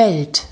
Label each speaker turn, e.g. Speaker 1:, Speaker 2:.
Speaker 1: Welt.